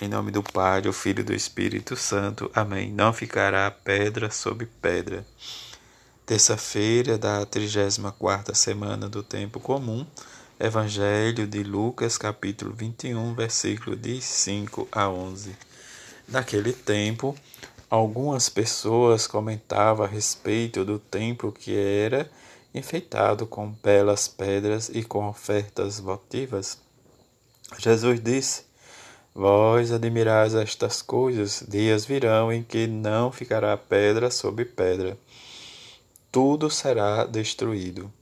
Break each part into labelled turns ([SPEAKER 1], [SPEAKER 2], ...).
[SPEAKER 1] Em nome do Pai, do Filho e do Espírito Santo. Amém. Não ficará pedra sobre pedra. Terça-feira da 34ª semana do tempo comum. Evangelho de Lucas, capítulo 21, versículo de 5 a 11. Naquele tempo, algumas pessoas comentavam a respeito do templo que era enfeitado com belas pedras e com ofertas votivas. Jesus disse: Vós admirais estas coisas, dias virão em que não ficará pedra sobre pedra, tudo será destruído.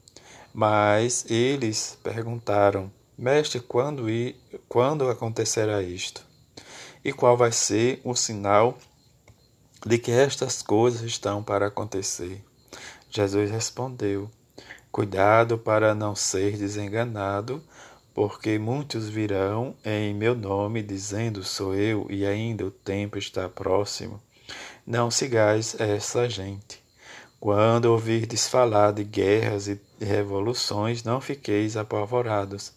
[SPEAKER 1] Mas eles perguntaram: Mestre, quando, e, quando acontecerá isto? E qual vai ser o sinal de que estas coisas estão para acontecer? Jesus respondeu: Cuidado para não ser desenganado porque muitos virão em meu nome, dizendo: Sou eu, e ainda o tempo está próximo. Não sigais essa gente. Quando ouvirdes falar de guerras e revoluções, não fiqueis apavorados.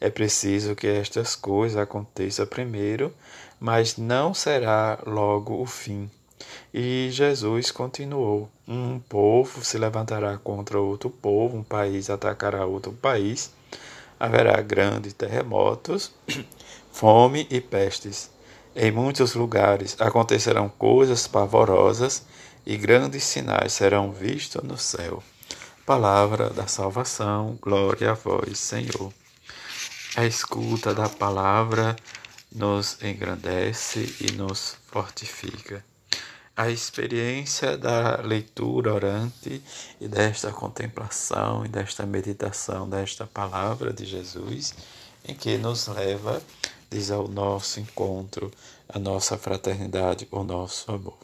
[SPEAKER 1] É preciso que estas coisas aconteçam primeiro, mas não será logo o fim. E Jesus continuou: Um povo se levantará contra outro povo, um país atacará outro país haverá grandes terremotos, fome e pestes. Em muitos lugares acontecerão coisas pavorosas e grandes sinais serão vistos no céu. Palavra da salvação, glória a vós, Senhor. A escuta da palavra nos engrandece e nos fortifica a experiência da leitura orante e desta contemplação e desta meditação desta palavra de Jesus, em que nos leva, diz, ao nosso encontro, a nossa fraternidade, o nosso amor.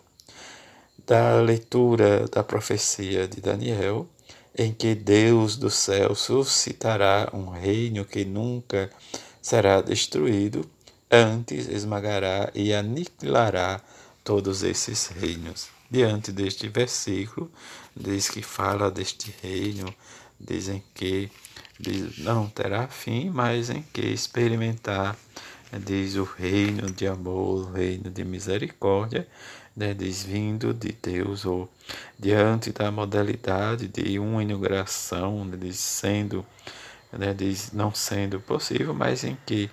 [SPEAKER 1] Da leitura da profecia de Daniel, em que Deus do céu suscitará um reino que nunca será destruído, antes esmagará e aniquilará todos esses reinos. Diante deste versículo, diz que fala deste reino, dizem que diz, não terá fim, mas em que experimentar, diz o reino de amor, o reino de misericórdia, né, diz vindo de Deus, ou diante da modalidade de uma inauguração, né, diz sendo, né, diz não sendo possível, mas em que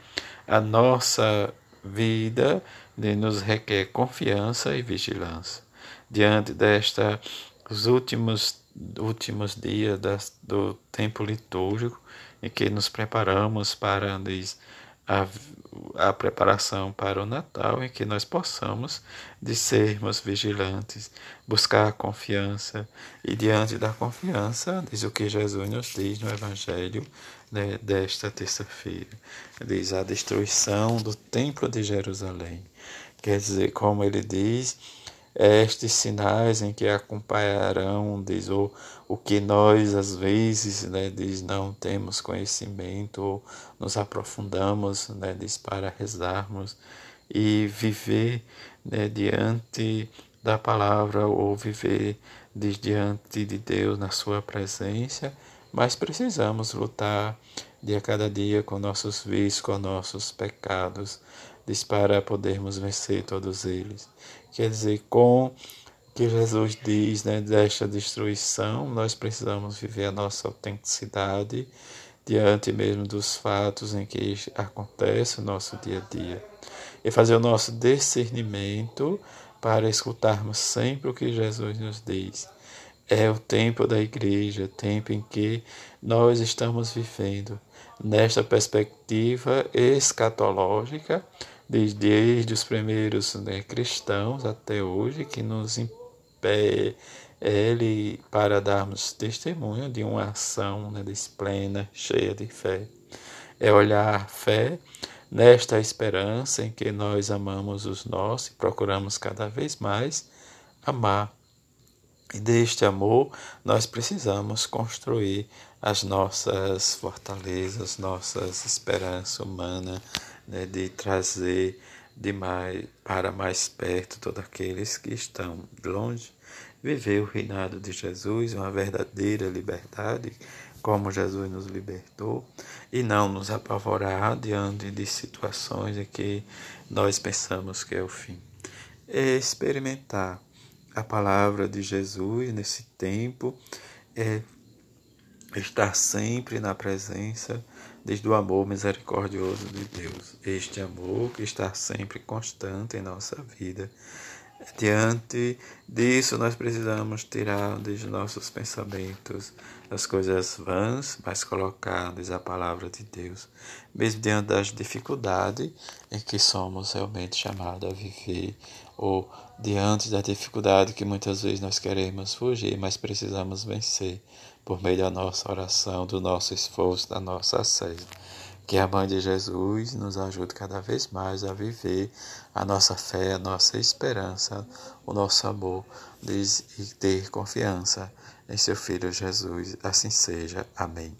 [SPEAKER 1] a nossa vida de nos requer confiança e vigilância. Diante desta os últimos últimos dias das, do tempo litúrgico em que nos preparamos para diz, a, a preparação para o Natal, em que nós possamos de sermos vigilantes, buscar a confiança e diante da confiança, diz o que Jesus nos diz no Evangelho né, desta terça-feira, diz a destruição do Templo de Jerusalém. Quer dizer, como ele diz, estes sinais em que acompanharão, diz, o, o que nós às vezes, né, diz, não temos conhecimento, ou nos aprofundamos, né, diz, para rezarmos e viver né, diante da palavra ou viver diz, diante de Deus na sua presença, mas precisamos lutar dia a cada dia com nossos vícios, com nossos pecados, diz para podermos vencer todos eles. Quer dizer, com que Jesus diz, né, desta destruição, nós precisamos viver a nossa autenticidade diante mesmo dos fatos em que acontece o nosso dia a dia e fazer o nosso discernimento para escutarmos sempre o que Jesus nos diz. É o tempo da igreja, tempo em que nós estamos vivendo nesta perspectiva escatológica, desde, desde os primeiros né, cristãos até hoje, que nos impede ele para darmos testemunho de uma ação né, cheia de fé. É olhar fé nesta esperança em que nós amamos os nossos e procuramos cada vez mais amar. E deste amor nós precisamos construir as nossas fortalezas, nossas esperanças humanas, né, de trazer de mais, para mais perto todos aqueles que estão longe, viver o reinado de Jesus, uma verdadeira liberdade, como Jesus nos libertou, e não nos apavorar diante de situações em que nós pensamos que é o fim. É experimentar a palavra de Jesus nesse tempo, é estar sempre na presença desde o amor misericordioso de Deus. Este amor que está sempre constante em nossa vida Diante disso, nós precisamos tirar dos nossos pensamentos as coisas vãs, mas colocar-lhes a palavra de Deus, mesmo diante das dificuldades em que somos realmente chamados a viver, ou diante da dificuldade que muitas vezes nós queremos fugir, mas precisamos vencer por meio da nossa oração, do nosso esforço, da nossa sede. Que a mãe de Jesus nos ajude cada vez mais a viver a nossa fé, a nossa esperança, o nosso amor e ter confiança em seu Filho Jesus. Assim seja. Amém.